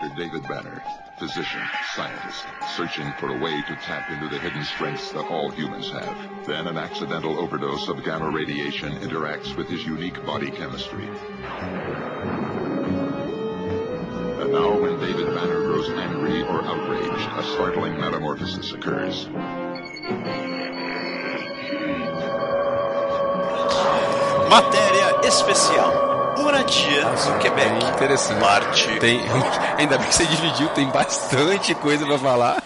Dr. David Banner, physician, scientist, searching for a way to tap into the hidden strengths that all humans have. Then an accidental overdose of gamma radiation interacts with his unique body chemistry. And now when David Banner grows angry or outraged, a startling metamorphosis occurs. Matéria especial. Moradia no Quebec. Bem interessante. Parte. Tem, ainda bem que você dividiu, tem bastante coisa pra falar.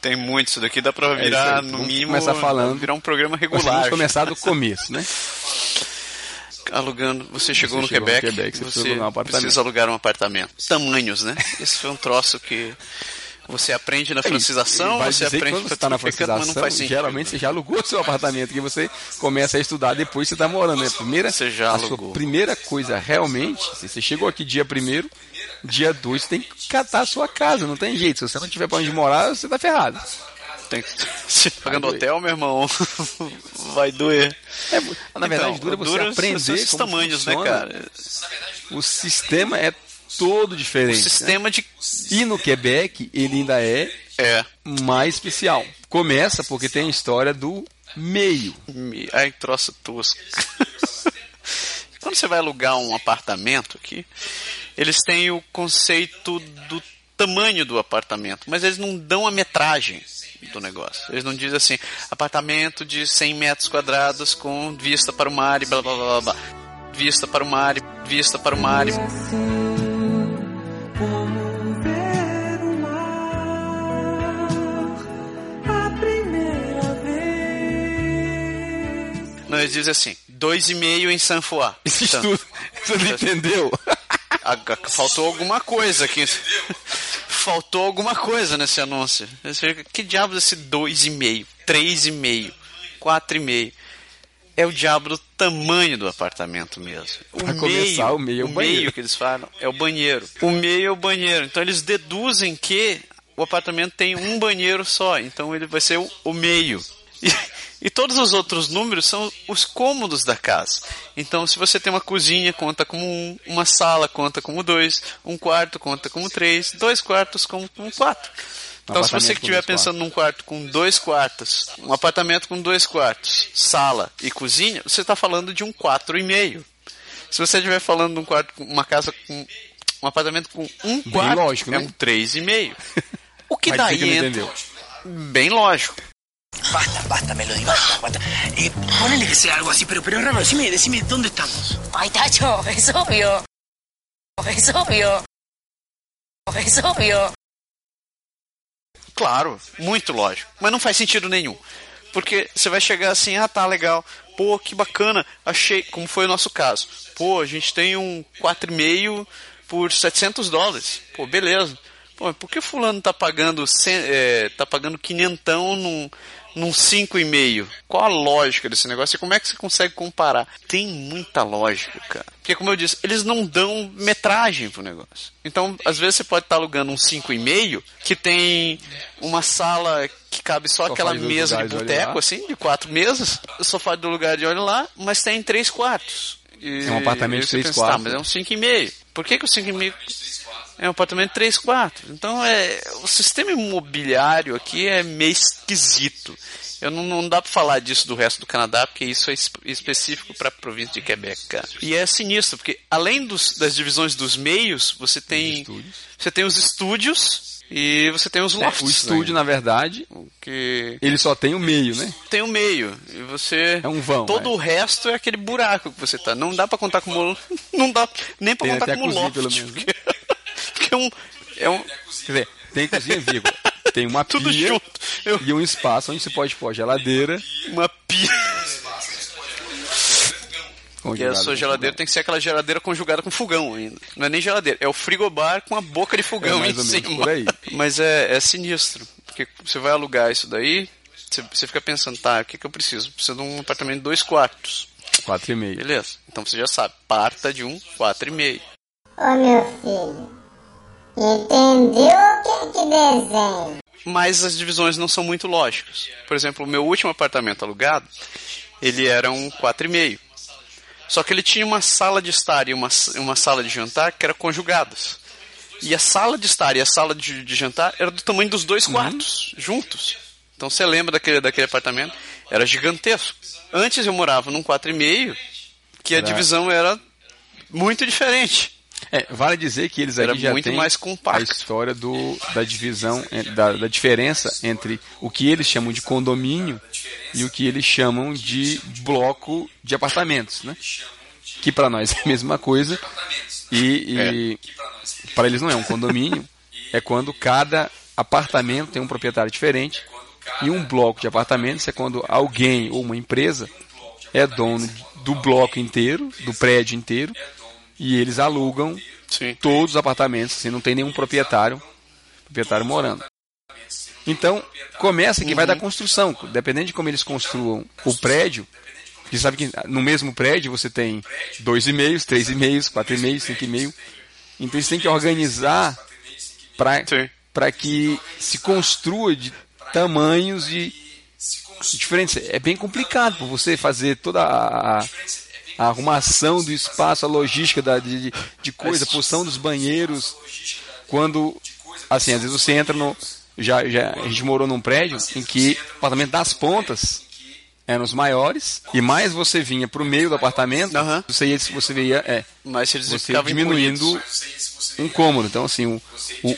Tem muito isso daqui, dá pra É virar, aí. no mínimo, começar falando. virar um programa regular. vamos começar do começo, né? Alugando, você chegou, no, chegou no Quebec, Quebec, você você precisa alugar um apartamento. precisa alugar um apartamento. Tamanhos, né? Esse foi um troço que você aprende na francização, você aprende quando você está na frutificando, mas não francização, faz sentido. geralmente você já alugou seu apartamento, que você começa a estudar, depois você está morando, né? Primeira, Você já a sua alugou. primeira coisa realmente, se você chegou aqui dia primeiro, dia dois, você tem que catar a sua casa, não tem jeito. Se você não tiver pra onde morar, você tá ferrado. Tem que... Se pagando hotel, meu irmão, vai doer. É, na verdade, Então, dura você dura aprender são esses tamanhos, né, funciona. cara? O sistema é todo diferente. O sistema de... né? E no Quebec, ele ainda é É, mais especial. Começa porque tem a história do meio. Me- Ai, troço tosco. Quando você vai alugar um apartamento aqui, eles têm o conceito do tamanho do apartamento, mas eles não dão a metragem do negócio. Eles não dizem assim, apartamento de 100 metros quadrados com vista para o mar e blá blá blá blá. blá. Vista para o mar, e vista para o mar. e- eles dizem assim, 2,5 em Sanfoá. Isso Então, tudo. Você não entendeu? Faltou alguma coisa aqui. Faltou alguma coisa nesse anúncio. Que diabos é esse 2,5, 3,5, 4,5? É o diabo do tamanho do apartamento mesmo. O Pra meio, começar, o meio é o banheiro. meio que eles falam é o banheiro. O meio é o banheiro. Então eles deduzem que o apartamento tem um banheiro só. Então ele vai ser o, o meio. E, e todos os outros números são os cômodos da casa. Então, se você tem uma cozinha, conta como um, uma sala conta como dois, um quarto conta como três, dois quartos como, como quatro. Então, se você que estiver pensando num quarto com dois quartos, um apartamento com dois quartos, sala e cozinha, você está falando de um quatro e meio. Se você estiver falando de um quarto, uma casa com um apartamento com um quarto, lógico, é né? um três e meio. O que Mas daí que entra entendeu. bem lógico. Basta, basta, Melody, basta, basta. Eh, ponele que sea algo así, pero, pero raro, decime, decime, ¿dónde estamos? Ay, Tacho, es obvio. Es obvio. Es obvio. Claro, muito lógico. Mas não faz sentido nenhum. Porque você vai chegar assim, ah, tá legal. Pô, que bacana. Achei, como foi o nosso caso. Pô, a gente tem um 4,5 por 700 dólares. Pô, beleza. Pô, por que fulano tá pagando, cem- é, tá pagando quinhentão num, num 5,5? Qual a lógica desse negócio e como é que você consegue comparar? Tem muita lógica, cara. Porque, como eu disse, eles não dão metragem pro negócio. Então, às vezes você pode estar alugando um 5,5 que tem uma sala que cabe só Sofá aquela mesa de boteco, assim, de quatro mesas, sofá do lugar de olho lá, mas tem três quartos. E É um apartamento de aí você três pensa, quartos. Tá, mas é um 5,5. Por que, que o 5,5 é um apartamento de três quartos? Então, é, o sistema imobiliário aqui é meio esquisito. Eu não, não dá pra falar disso do resto do Canadá, porque isso é es- específico pra província de Quebec, cara. E é sinistro, porque além dos- das divisões dos meios, você tem, você tem os estúdios e você tem os É, lofts. o estúdio, né? na verdade, que ele só tem o meio, né? tem o meio. E você. É um vão, Todo vai. o resto é aquele buraco que você tá. Não dá pra contar como. Não dá nem pra Tem contar a como loft. pelo menos, né? Porque é um. É um. Quer dizer, tem cozinha. Tem uma Tudo pia junto. Eu- e um espaço onde você pode pôr geladeira. Uma pia. E a sua geladeira tem que ser aquela geladeira conjugada com fogão ainda. Não é nem geladeira, é o frigobar com a boca de fogão É em cima. por aí. Mas é, é sinistro. Porque você vai alugar isso daí, você, você fica pensando, tá, o que, que eu preciso? Preciso de um apartamento de dois quartos. Quatro e meio. Beleza. Então você já sabe, parta de um quatro e meio. Ô meu filho, entendeu o que é que desenho? mas as divisões não são muito lógicas. Por exemplo, o meu último apartamento alugado, ele era um 4,5. Só que ele tinha uma sala de estar e uma, uma sala de jantar que eram conjugadas. E a sala de estar e a sala de, de jantar era do tamanho dos dois quartos, juntos. Então você lembra daquele, daquele apartamento? Era gigantesco. Antes eu morava num 4,5, que a divisão era muito diferente. É, vale dizer que eles Era aqui já muito têm mais compacto. a história do, da divisão, eh, da, da diferença entre o que eles chamam de condomínio e o que eles chamam de bloco de apartamentos, né? Que para nós é a mesma coisa e, e para eles não é um condomínio, é quando cada apartamento tem um proprietário diferente e um bloco de apartamentos é quando alguém ou uma empresa é dono do bloco inteiro, do prédio inteiro, e eles alugam Sim. todos os apartamentos, assim, não tem nenhum proprietário, proprietário morando. Então, começa que vai da construção, dependendo de como eles construam o prédio, você sabe que no mesmo prédio você tem dois e meios, três e meios, quatro e meios, cinco e meio. Então eles têm que organizar para que se construa de tamanhos de diferentes. É bem complicado para você fazer toda a, a- arrumação do espaço, a logística da, de, de- coisa, a posição dos banheiros. Quando, assim, às vezes você entra no. Já, já, a gente morou num prédio em que o apartamento das pontas eram os maiores, e mais você vinha para o meio do apartamento, você, ia, você veia, é, Mas eles você diminuindo um cômodo. Então, assim, o, o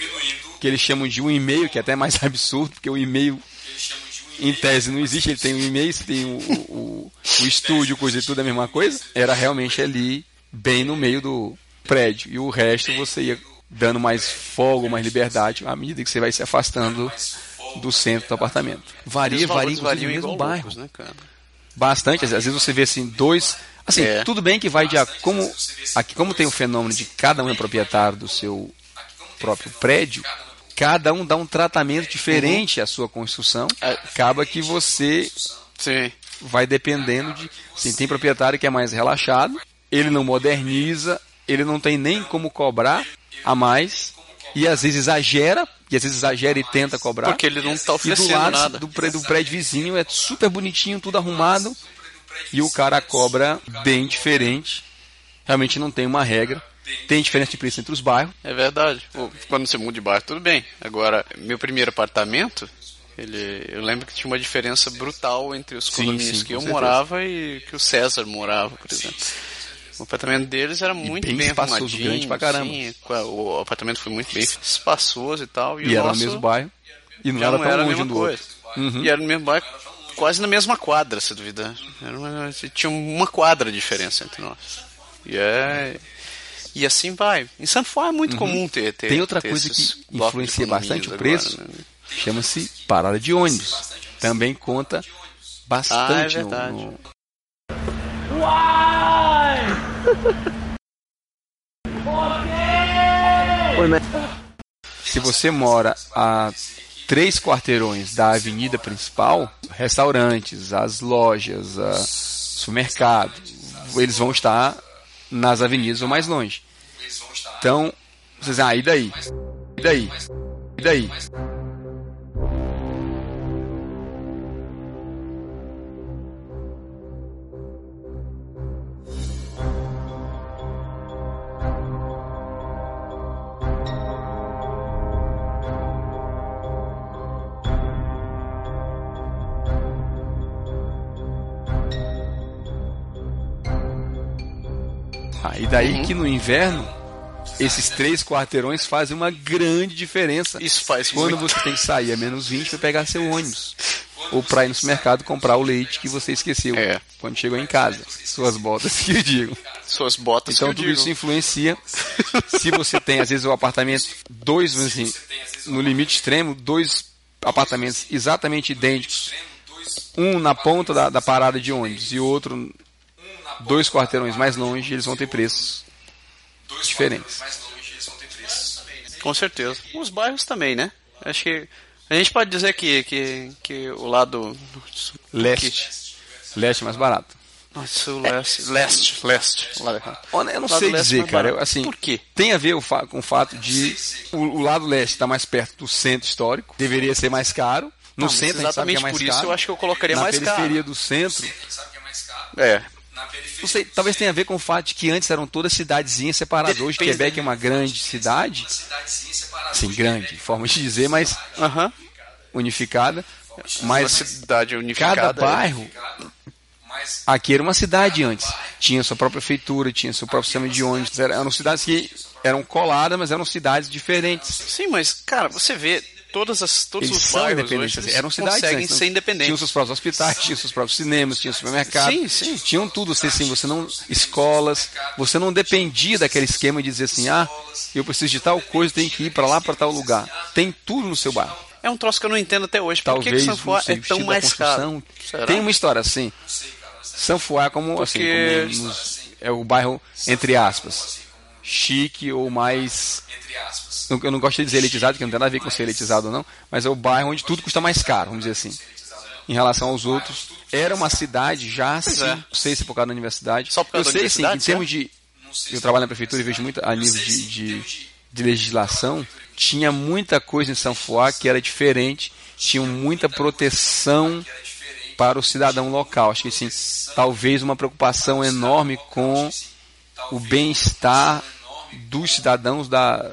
que eles chamam de um e-mail, que é até mais absurdo, porque o e-mail, em tese, não existe. Ele tem um e-mail, você tem o, o, o estúdio, coisa e tudo é a mesma coisa. Era realmente ali, bem no meio do prédio. E o resto você ia dando mais folga, mais liberdade, à medida que você vai se afastando do centro do apartamento. Varia, varia, inclusive, no mesmo bairro né, cara? bastante. Às vezes você vê assim dois. Assim, É. tudo bem que vai de como aqui como tem o fenômeno de cada um é proprietário do seu próprio prédio, cada um dá um tratamento diferente à sua construção. É. Acaba que você Sim. vai dependendo de. Assim, tem proprietário que é mais relaxado, ele não moderniza, ele não tem nem como cobrar a mais, e às vezes exagera, e às vezes exagera e tenta cobrar. Porque ele não está E do oferecendo lado nada. Do, pré- do prédio vizinho é super bonitinho, tudo arrumado, e o cara cobra bem diferente. Realmente não tem uma regra. Tem diferença de preço entre os bairros. É verdade. Pô, Quando você muda de bairro, tudo bem. Agora, meu primeiro apartamento, ele, eu lembro que tinha uma diferença brutal entre os Sim, condomínios sim, que com eu certeza. morava e que o César morava, por exemplo. O apartamento deles era muito bem bem, espaçoso, grande pra caramba. sim, o apartamento foi muito bem espaçoso e tal. E, E, o era nosso no mesmo bairro. E não era não tão era a longe do coisa. outro. Uhum. E era no mesmo bairro, quase na mesma quadra, se duvidar. Era uma- tinha uma quadra de diferença entre nós. E é. E assim vai. Em Santo Fá é muito comum ter, ter. Uhum. Tem outra ter coisa esses que influencia bastante o preço. agora, né? Chama-se parada de ônibus. Também conta bastante Ah, é no- verdade. no, Se você mora a três quarteirões da avenida principal, restaurantes, as lojas, a supermercado, eles vão estar nas avenidas ou mais longe. Então, vocês ah, e daí? E daí? E daí? Ah, e daí que no inverno, esses três quarteirões fazem uma grande diferença. Isso faz Quando muito. você tem que sair a menos 20 para pegar seu ônibus. Ou para ir no supermercado comprar o leite que você esqueceu É. quando chegou em casa. Suas botas que eu digo. Suas botas Então que eu tudo digo. isso influencia. Se você tem, às vezes, o apartamento, dois, assim, no limite extremo, dois apartamentos exatamente idênticos. Um na ponta da, da parada de ônibus e outro dois quarteirões mais longe, eles vão ter preços diferentes. Com certeza. Os bairros também, né? Acho que. A gente pode dizer que, que, que o lado. Leste. Leste é mais barato. Nossa, o leste. Leste, leste. lado errado. Olha, eu não sei leste dizer, cara. Eu, assim, Por quê? Tem a ver o com o fato de o, o lado leste estar mais perto do centro histórico, deveria ser mais caro. No Não, centro a gente sabe que é exatamente mais por isso caro. eu acho que eu colocaria Na mais periferia caro. do centro, É. Não sei, talvez tenha a ver com o fato de que antes eram todas cidadezinhas separadas. Hoje. Quebec é uma grande cidade. Sim, grande, forma de dizer, mas Aham. unificada. Uma Mas cidade unificada. cada bairro aqui era uma cidade antes. Tinha sua própria prefeitura, tinha seu próprio sistema de ônibus. Era- Eram cidades que eram coladas, mas eram cidades diferentes. Sim, mas, cara, você vê todos, as, todos Eles os bairros hoje, assim, eles eram cidades conseguem não? ser independentes. Tinham seus próprios hospitais, tinham seus próprios cinemas, tinham supermercados. Sim, sim. Tinham tudo. Você, assim, você não. Escolas. Você não dependia daquele esquema de dizer assim: ah, eu preciso de tal coisa, tenho que ir para lá, para tal lugar. Tem tudo no seu bairro. É um troço que eu não entendo até hoje. Por que que Talvez Foix sei, é tão mais caro? Será? Tem uma história assim. São Foix é como, assim, Porque- como nos- é o bairro, entre aspas, chique ou mais. não- Eu não gosto de dizer elitizado, porque não tem nada a ver com ser elitizado ou não, mas é o bairro onde tudo custa mais caro, vamos dizer assim. Em relação aos outros, era uma cidade já, sim, é. não sei se por causa da universidade. Só por causa eu sei, sim, que em termos de. Eu trabalho na prefeitura e vejo muito a nível de, de, de legislação. Tinha muita coisa em São Foix que era diferente, tinha muita proteção para o cidadão local. Acho que sim, talvez uma preocupação enorme com o bem-estar dos cidadãos da,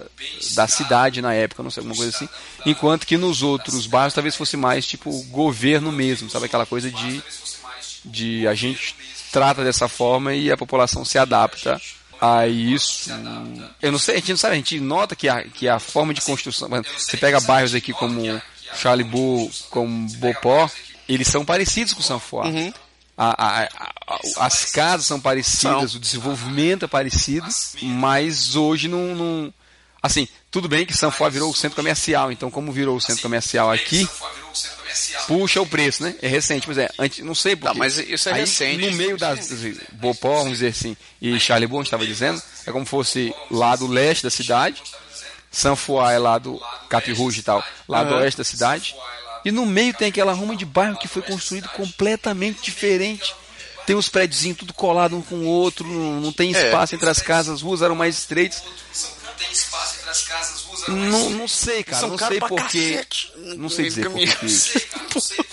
da cidade na época, não sei, alguma coisa assim. Enquanto que nos outros bairros talvez fosse mais tipo o governo mesmo, sabe? Aquela coisa de, de a gente trata dessa forma e a população se adapta a isso. Eu não sei, a gente não sabe, a gente nota que a, que a forma de construção. Você pega bairros aqui como Charlibourg, como Beauport, eles são parecidos com São Foix. A- a- a- a- as casas são parecidas, São. o desenvolvimento é parecido, mas hoje não, não- Assim, tudo bem que Foix virou o centro comercial, então como virou o centro comercial aqui, puxa o preço, né? É recente, mas é, antes, não sei porquê. Tá, mas isso é Aí, recente. No meio das assim, Beauport, vamos dizer assim, e a gente estava dizendo, é como fosse lá do leste da cidade, São Foix é lá do Cap Rouge e tal, lá do oeste da cidade, e no meio tem aquela ruma de bairro que foi construído completamente diferente. Tem os prédios tudo colado um com o outro, não, não tem É. espaço entre as casas, as ruas eram mais estreitas. Não, não sei, cara, São não sei porquê. Não sei dizer Caminho. porquê.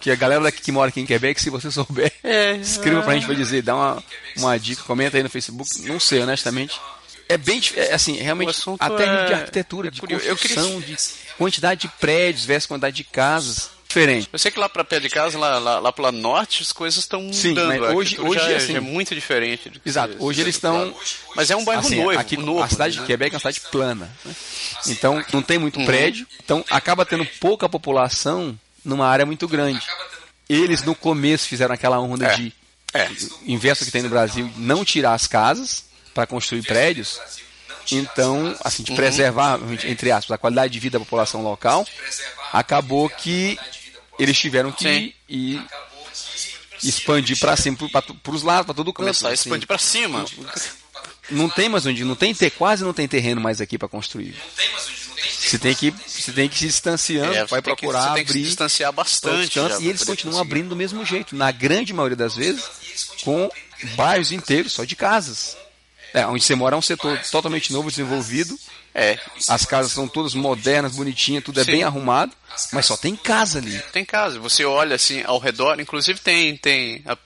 Que a galera daqui que mora aqui em Quebec, se você souber, É. escreva pra gente pra dizer, dá uma, uma dica, comenta aí no Facebook. Não sei, honestamente. É bem é, assim, realmente, até é- de arquitetura, é de curioso. Eu queria- construção, de quantidade de prédios versus quantidade de casas, diferente. Eu sei que lá pra pé de casa, lá, lá, lá pela norte, as coisas estão Sim, mudando. mas hoje- hoje, já, é- assim- já é muito diferente. do que Exato, hoje se- eles estão. Mas é um bairro assim, noivo, aqui, novo. a cidade de né? Quebec é uma cidade plana. né? Então não tem Uhum. muito prédio, então acaba tendo pouca população numa área muito grande. Eles no começo fizeram aquela onda É. de É. inverso que tem no Brasil, não tirar as casas para construir prédios. Então, assim, Uhum. de preservar, entre aspas, a qualidade de vida da população local, acabou que eles tiveram que Sim. ir e expandir para cima, para os lados, para todo o canto. Começar a assim. expandir pra cima. Não tem mais onde, não tem ter, quase não tem terreno mais aqui para construir. Você tem que, você tem que se distanciando, É, vai tem que- procurar tem que se abrir distanciar bastante. cantos, e eles continuam conseguir. abrindo do mesmo jeito, na grande maioria das vezes, com bairros inteiros só de casas. É, onde você mora é um setor totalmente novo, desenvolvido. É, As casas são todas modernas, bonitinhas, tudo é Sim. bem arrumado, mas só tem casa ali. tem casa. Você olha assim ao redor, inclusive tem, tem a-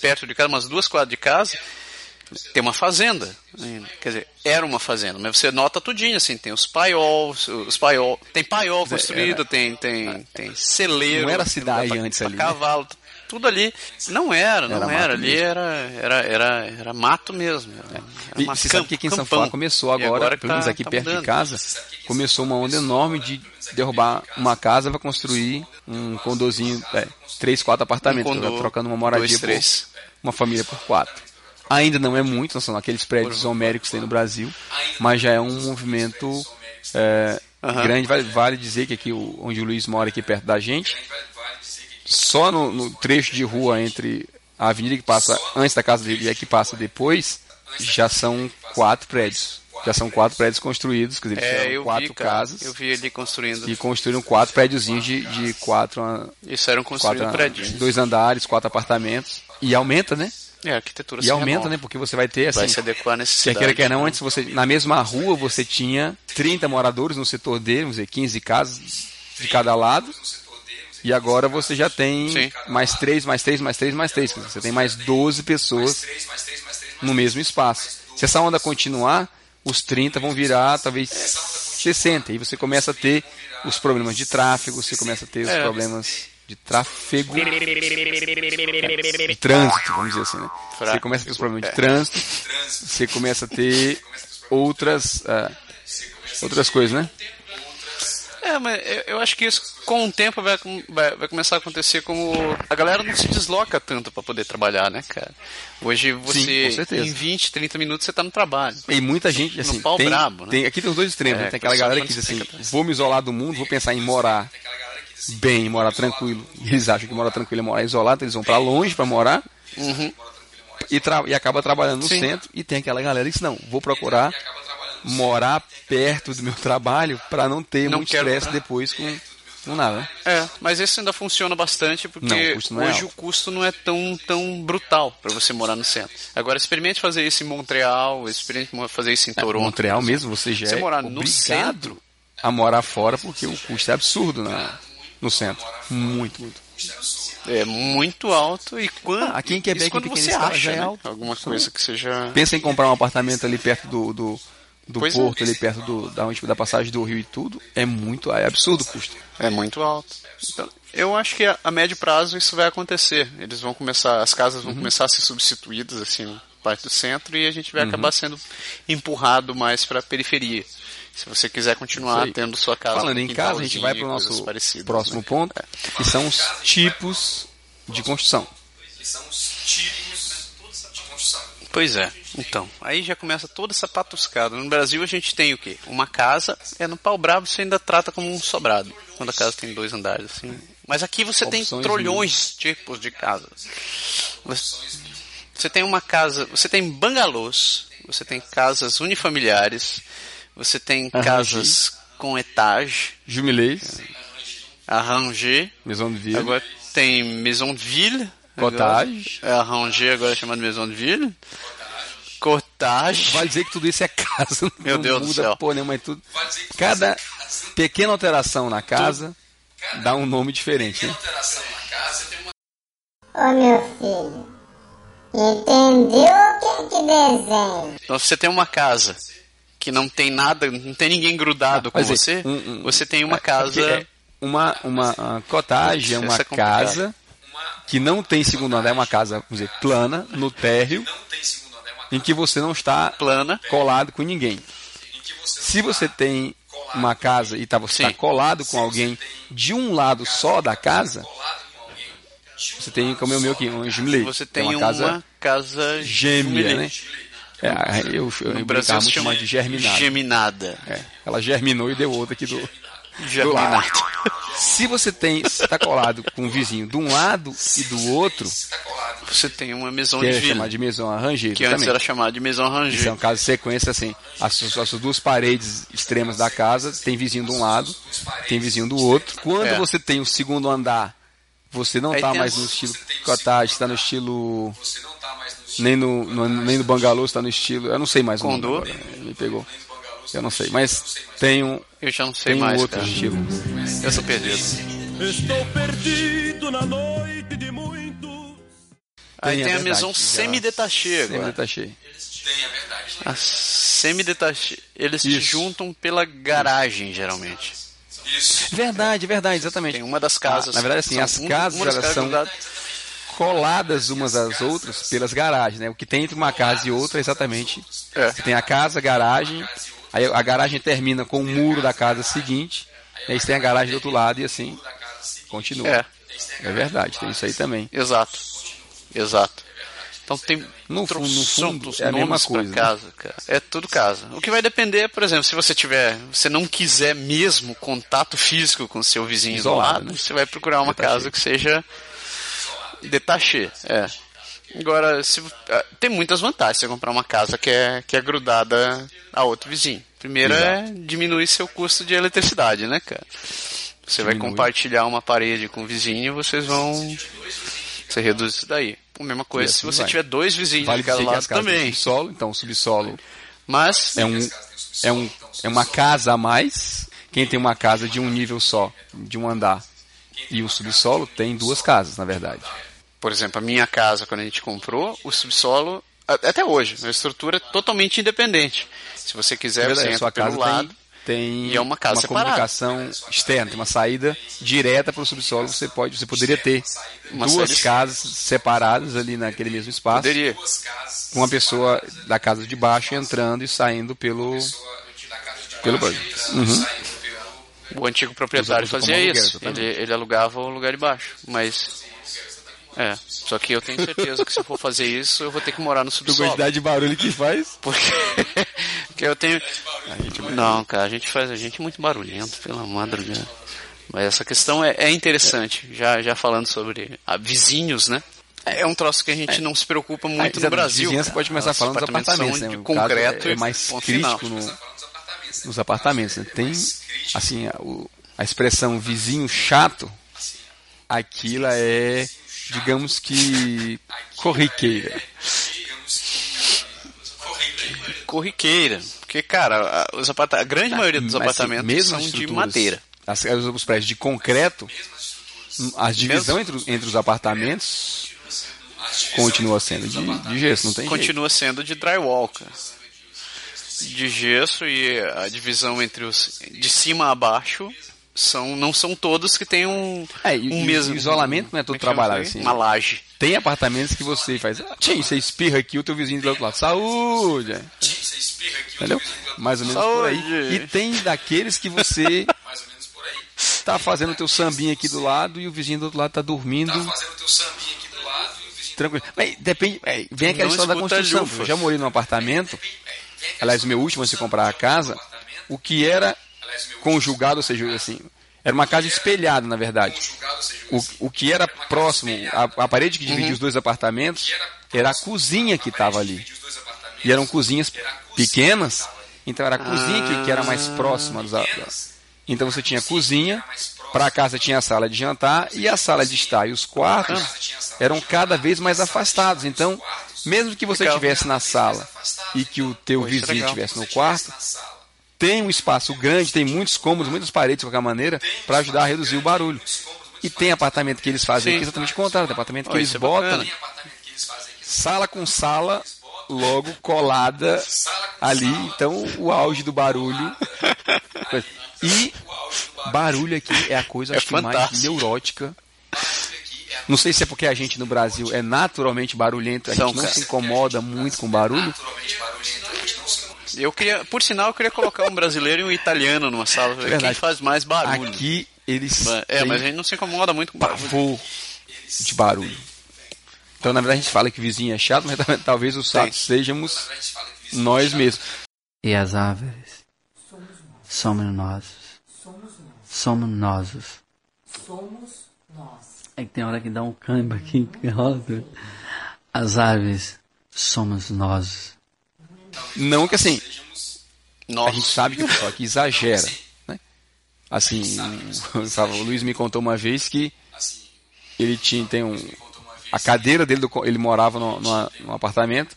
perto de casa, umas duas quadras de casa, tem uma fazenda. Quer dizer, era uma fazenda, mas você nota tudinho, assim, tem os paiols, os paiol, tem paiol construído, tem, tem, tem celeiro. Não era cidade pra- antes pra ali, né? Cavalo, tudo ali. Não era, não Era era. ali mesmo. era, era, era, era mato mesmo. Era, era E você sabe que aqui em São. Paulo começou agora, que pelo menos tá- aqui tá perto mudando. de casa, começou uma onda enorme de derrubar uma casa para construir um condozinho, é, três, quatro apartamentos, Um condô, trocando uma moradia dois, por três. uma família por quatro. Ainda não é muito, são aqueles prédios homéricos que tem no Brasil, mas já é um movimento é, Aham. grande. Vale, vale dizer que aqui onde o Luiz mora, aqui perto da gente, só no, no trecho de rua entre a avenida que passa antes da casa dele e a que passa depois, já são quatro prédios. Já são quatro prédios construídos, quer dizer, É, quatro vi, casas Eu vi ali construindo. e construíram quatro prédiozinhos de, de quatro, Isso eram construídos prédios. dois andares, quatro apartamentos. E aumenta, né? É, a arquitetura E aumenta, renova. né? Porque você vai ter assim. Vai se adequar à Quer necessidade. queira, quer não, antes você, na mesma rua você tinha 30 moradores no setor dele, vamos dizer, 15 casas de cada lado. E agora você já tem Sim. mais três, mais três, mais três, mais três. Você tem mais 12 pessoas no mesmo espaço. Se essa onda continuar, os 30 vão virar talvez 60. E você começa a ter os problemas de tráfego, você começa a ter os É. problemas de tráfego, de trânsito, vamos dizer assim, né? Você começa a ter os problemas de trânsito, você começa a ter outras, ah, outras coisas, né? É, mas eu, acho que isso com o tempo vai, vai, vai começar a acontecer como a galera não se desloca tanto pra poder trabalhar, né, cara? Hoje você, certeza. em 20, 30 minutos, você tá no trabalho. E muita gente, assim, pau tem, brabo, né? tem- aqui tem os dois extremos, É, né? Tem aquela galera que diz assim, vou me isolar do mundo, vou pensar em morar bem, morar tranquilo. E eles acham que morar tranquilo é morar isolado, eles vão pra longe pra morar e, tra- e acaba trabalhando no Uhum. Sim. centro. E tem aquela galera que diz, não, vou procurar morar perto do meu trabalho pra não ter Não muito estresse depois com, com nada. É, mas isso ainda funciona bastante porque Não, o custo é hoje alto. o custo não é tão, tão brutal pra você morar no centro. Agora experimente fazer isso em Montreal, experimente fazer isso em Toronto. É, Montreal mesmo, você já Você é morar no centro? a morar fora porque o custo é absurdo na, no centro. Muito, muito. É muito alto e quando, Ah, aqui em Quebec, quando você acha é né? alguma coisa que seja Pensa em comprar um apartamento ali perto do, do, do Pois é. porto, ali perto do, da, onde, da passagem do rio e tudo. É muito, é absurdo o custo. É muito alto. Então, eu acho que a, a médio prazo isso vai acontecer. Eles vão começar, as casas Uhum. vão começar a ser substituídas assim, na parte do centro e a gente vai Uhum. acabar sendo empurrado mais para a periferia. Se você quiser continuar tendo sua casa, Falando em casa, a gente vai para o nosso parecidas, próximo né? ponto, que são os tipos de construção. Pois é. Então, aí já começa toda essa patuscada. No Brasil a gente tem o quê? Uma casa, é no pau bravo você ainda trata como um sobrado. Quando a casa tem dois andares, assim. Mas aqui você tem Opções trolhões de tipos de casas. Você, você tem uma casa, você tem bangalôs, você tem casas unifamiliares, você tem casas com etage, Jumileis, arrangé, Maison de Ville, agora tem maison de ville, Cottage. é arrangé agora é chamado maison de ville, cottage, Vai dizer que tudo isso é casa. Meu Deus do muda céu. porra nenhuma, é tudo. Cada pequena alteração na casa dá um nome diferente. Né? Ô meu filho, entendeu o que é que desenho? Então, se você tem uma casa que não tem nada, não tem ninguém grudado com Quer dizer, você, um- um- você tem uma É, casa. é uma, uma a cottage é uma é casa que não tem segundo andar, é uma casa, vamos dizer, plana, no térreo, em que você não está plana. colado com ninguém. Se você tem uma casa e tá, você está colado com alguém de um lado só da casa, você tem, como é o meu aqui, um gimlê. Você É tem uma casa casa gêmea, né? É, eu, eu, No eu Brasil brincava se muito chama mais de germinado. geminada. É, ela germinou e deu outra aqui do, do lado. Se você tem está colado com um vizinho de um lado e do outro, Você tem uma maison que de é ville, chamado de maison arrangée, que antes também. era chamada de maison Isso é rangée. um caso de sequência assim. As, as duas paredes extremas da casa tem vizinho de um lado, tem vizinho do outro. Quando É. você tem o segundo andar, você não Aí está tem mais as- no estilo cottage, está no estilo nem no, no- nem no bangalô, está no estilo, eu não sei mais o nome agora, me pegou. Eu não sei, mas tem um Eu já não sei tem um mais, outro cara. estilo. Eu sou perdido. Estou perdido na noite de muitos. Aí Tem, tem a verdade, semi-détachée Sempre agora. tá cheio. A semi-détachée. Eles se Isso. juntam pela garagem, geralmente. Verdade, verdade, exatamente. Tem uma das casas. Ah, na verdade, assim, as um- casas, elas casas são grudadas. coladas umas às outras pelas garagens, né? O que tem entre uma casa e outra é exatamente. É. Tem a casa, a garagem, aí a garagem termina com o muro da casa seguinte, e aí você tem a garagem do outro lado e assim continua. É. É verdade, tem isso aí também. Exato. Exato. Então tem No fundo- no fundo, é a mesma coisa, né? casa, cara. É tudo casa. O que vai depender, por exemplo, se você tiver, você não quiser mesmo contato físico com seu vizinho Isolado, do lado, né? você vai procurar uma Detachê. casa que seja detachê, é. Agora, se, ah, tem muitas vantagens você comprar uma casa que é, que é grudada a outro vizinho. Primeiro é diminuir seu custo de eletricidade, né, cara? Você vai Diminui. compartilhar uma parede com o vizinho, vocês vão. Você reduz isso daí. A mesma coisa E se assim você vai. tiver dois vizinhos Vale de cada lado também. subsolo, então subsolo Mas é um é um é uma casa a mais. Quem tem uma casa de um nível só, de um andar, E o subsolo tem duas casas, na verdade. Por exemplo, a minha casa, quando a gente comprou, o subsolo, até hoje, a estrutura é totalmente independente. Se você quiser, É você a sua entra pelo casa lado. tem, tem e é uma casa separada. comunicação externa, tem uma saída direta para o subsolo. Você pode, você poderia ter Uma duas série- casas separadas ali naquele mesmo espaço. Poderia. Com uma pessoa da casa de baixo entrando e saindo pelo pelo. Uhum. O antigo proprietário fazia isso. Ele, ele alugava o lugar de baixo. Mas. É. Só que eu tenho certeza que se eu for fazer isso, eu vou ter que morar no A subsolo. quantidade de barulho que faz. Porque, porque eu tenho. Não, cara, a gente faz a gente é muito barulhento, pela madrugada. Mas essa questão é, é interessante, já, já falando sobre ah, vizinhos, né? É um troço que a gente não se preocupa muito no. Brasil. Vizinhança pode começar Os falando dos apartamentos, né? de concreto é, é mais crítico no, nos apartamentos. Né? Tem, assim, a, o- a expressão vizinho chato, aquilo é, digamos que, corriqueira. Corriqueira. Porque, cara, a, os a grande maioria dos apartamentos mesmo são de madeira. As, os prédios de concreto, a divisão entre, os- entre os apartamentos continua sendo de, de gesso, não tem jeito. Continua sendo de drywall, cara. De gesso e a divisão entre os de cima a baixo são não são todos que têm um É, e- um e mesmo o isolamento não é todo trabalhado aí? assim. Uma laje. Tem apartamentos que você faz, ah, tchim, você espirra aqui, o teu vizinho do outro lado, saúde! Entendeu? Mais ou menos por aí. Saúde. E tem daqueles que você tá fazendo o teu sambinha aqui do lado e o vizinho do outro lado tá dormindo. Tranquilo. Mas depende, é, vem aquela Não história da construção. Eu já morei num apartamento, aliás, o meu último antes de comprar a casa, o que era conjugado, ou seja, assim, era uma casa espelhada, na verdade. O, o que era próximo, a, a parede que dividia os dois apartamentos, era a cozinha que estava ali. E eram cozinhas pequenas, então era a cozinha que, que era mais próxima dos. Então você tinha a cozinha, para casa tinha a sala de jantar e a sala de estar e os quartos eram cada vez mais afastados. Então, mesmo que você estivesse na sala e que o teu vizinho estivesse no quarto, tem um espaço grande, tem muitos cômodos, muitas paredes de qualquer maneira, para ajudar a reduzir o barulho. E tem apartamento que eles fazem Sim. aqui exatamente o contrário, tem apartamento que eles é botam bacana. sala com sala logo colada ali, então o auge do barulho. E barulho aqui é a coisa É que mais neurótica. Não sei se é porque a gente no Brasil é naturalmente barulhento, a gente não se incomoda muito com barulho. Eu queria, por sinal, eu queria colocar um brasileiro e um italiano numa sala, ver quem faz mais barulho. Aqui eles É, mas a gente não se incomoda muito com barulho. pavor de barulho. Então, na verdade, a gente fala que vizinho é chato, mas talvez os chatos sejamos nós mesmos. E as árvores somos nós. Somos nós. Somos nós. É que tem hora que dá um câmbio aqui. que rola tudo. As árvores somos nós. Não que assim, a Nossa. gente sabe que o pessoal aqui exagera. Né? Assim, o, Luiz me contou uma vez que ele tinha tem um. A cadeira dele, do, ele morava no, numa- num apartamento.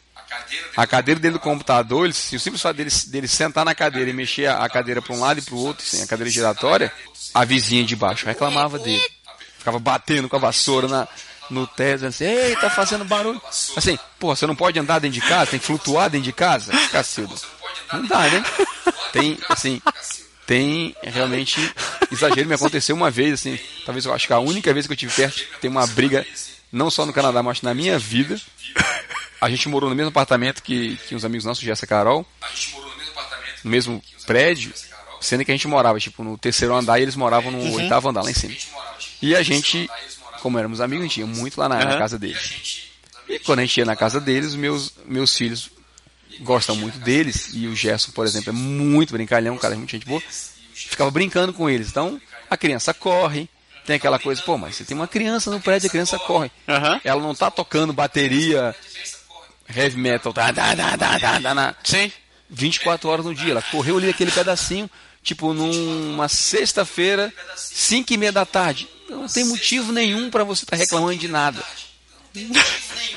A cadeira dele do computador, ele, se o simples fato dele, dele sentar na cadeira e mexer a, a cadeira para um lado e para o outro, assim, a cadeira giratória, a vizinha de baixo reclamava dele. Ficava batendo com a vassoura na, no teto, assim, ei, tá fazendo barulho. Assim, pô, você não pode andar dentro de casa, tem que flutuar dentro de casa? Cacilda. Não dá, né? Tem, assim, tem realmente exagero. Me aconteceu uma vez, assim, talvez eu acho que a única vez que eu tive perto ter uma briga, não só no Canadá, mas na minha vida. A gente morou no mesmo apartamento que, que uns amigos nossos, Jessa e Carol. No mesmo prédio, sendo que a gente morava, tipo, no terceiro andar e eles moravam no oitavo andar lá em cima. E a gente, como éramos amigos, a gente ia muito lá na, na Aham. casa deles. E quando a gente ia na casa deles, meus, meus filhos gostam muito deles. E o Gerson, por exemplo, é muito brincalhão, um cara muito gente boa. Ficava brincando com eles. Então, a criança corre. Tem aquela coisa, pô, mas você tem uma criança no prédio, a criança corre. Ela não tá tocando bateria heavy metal, tá, tá, tá, tá, tá, tá, na- Sim. 24 horas no dia. Ela correu ali aquele pedacinho, tipo, numa sexta-feira, 5 e meia da tarde. Não tem motivo nenhum para você estar reclamando de nada.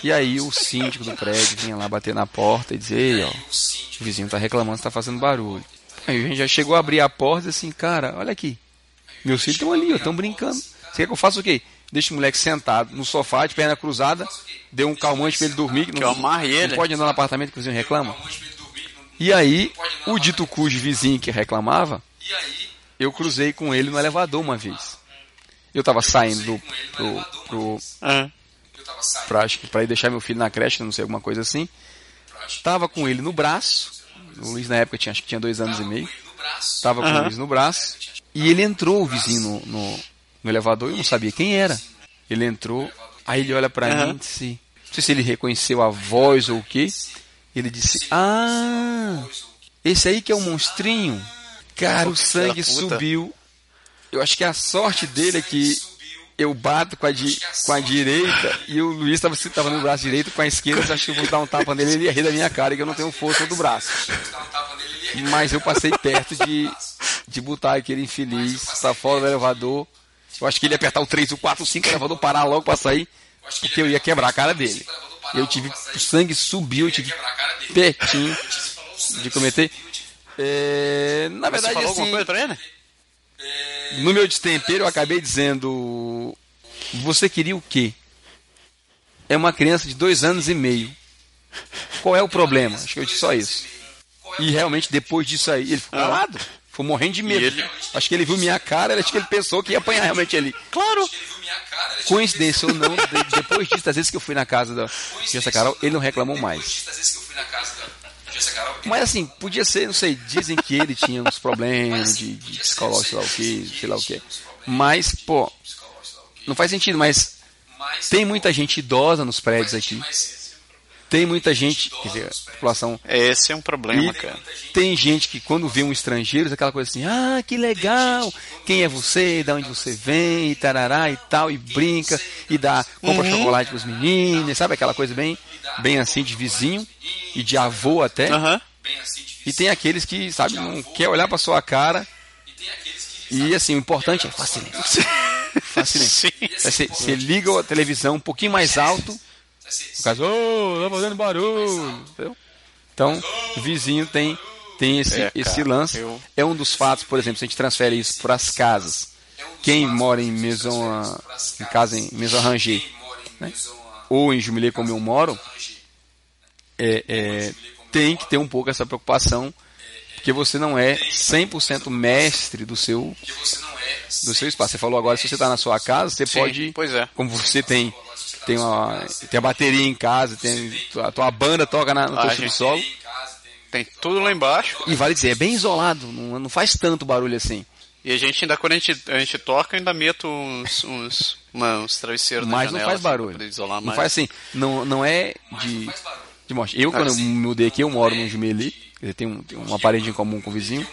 E aí o síndico do prédio vinha lá bater na porta e dizer, ei, ó, o vizinho tá reclamando, você tá fazendo barulho. Aí a gente já chegou a abrir a porta e assim, cara, olha aqui. Meus filhos estão ali, estão brincando. Você quer que eu faça o quê? Deixa o moleque sentado no sofá, de perna cruzada, deu um calmante pra ele dormir. Que ele. Não pode andar no apartamento que o vizinho reclama. E aí, o dito cujo vizinho que reclamava, eu cruzei com ele no elevador uma vez. Eu tava saindo do, pro, pro, Ah, pra, acho que pra ir deixar meu filho na creche, não sei, alguma coisa assim. Tava com ele no braço. O Luiz na época tinha, acho que tinha dois anos e meio. Tava com o. Luiz no braço. E ele entrou, o vizinho, no, no, no elevador, eu não sabia quem era. Ele entrou, aí ele olha pra Aham. mim e disse, não sei se ele reconheceu a voz ou o quê. Ele disse, ah, esse aí que é o monstrinho. Cara, o sangue subiu. Eu acho que a sorte dele é que eu bato com a, di- com a direita e o Luiz estava tava no braço direito com a esquerda. Eu acho que eu vou dar um tapa nele ele ia rir da minha cara que eu não tenho força do braço. Mas eu passei perto de, de botar aquele infeliz pra fora do elevador. Eu acho que ele ia apertar o 3, o 4, o 5, o elevador parar logo pra sair, porque eu ia quebrar a cara dele. Eu tive, o sangue subiu, eu tive pertinho de cometer. É, na Mas você verdade, falou alguma assim, coisa pra ele? no meu destempero eu acabei dizendo: Você queria o quê? É uma criança de dois anos e meio. Qual é o problema? Acho que eu disse só isso. E realmente depois disso aí, ele ficou calado. Ficou morrendo de medo. Ele- Acho que ele viu minha cara, acho que ele pensou que ia apanhar realmente ali. Claro! Coincidência ou não, de- depois disso, das vezes que eu fui na casa da Jessa Carol, ele não reclamou mais. Mas assim, podia ser, não sei, dizem que ele tinha uns problemas de, de psicológico, sei lá o que, sei lá o que. Mas, pô, não faz sentido, mas tem muita gente idosa nos prédios aqui. Tem muita gente, quer dizer, a população. Esse é um problema, E cara. tem gente que quando vê um estrangeiro, é aquela coisa assim, ah, que legal, quem é você, de onde você vem, e tarará e tal, e brinca, e dá, compra Uhum. chocolate pros meninos, sabe aquela coisa bem, bem assim de vizinho e de avô até. Aham. E tem aqueles que, sabe, não quer olhar pra sua cara. E assim, o importante é. Sim. Você, você liga a televisão um pouquinho mais alto. No caso, ô, tá fazendo barulho. entendeu? Então, o vizinho tem, tem esse, É, cara, esse lance. eu- É um dos fatos, por exemplo, se a gente transfere isso para as casas. Quem mora em maison, em casa em maison rangée, né? ou em Jumelê como eu moro, é, é, tem que ter um pouco essa preocupação, porque você não é 100% mestre do seu do seu espaço. Você falou agora, se você está na sua casa, você Sim, pode, é. como você tem tem, uma, tem a bateria em casa, tem a tua banda toca na, no teu subsolo, Tem tudo lá embaixo. e vale dizer, é bem isolado, não, não faz tanto barulho assim. E a gente ainda, quando a gente, a gente toca, ainda meto uns, uns, uma- uns travesseiros na Mas não janela. faz assim, pra barulho. poder isolar Não mais. faz assim, não, não é de, de morte. Eu, quando eu Assim. mudei aqui, eu moro no Jumeli, dizer, tem, um, tem uma parede em comum com o vizinho.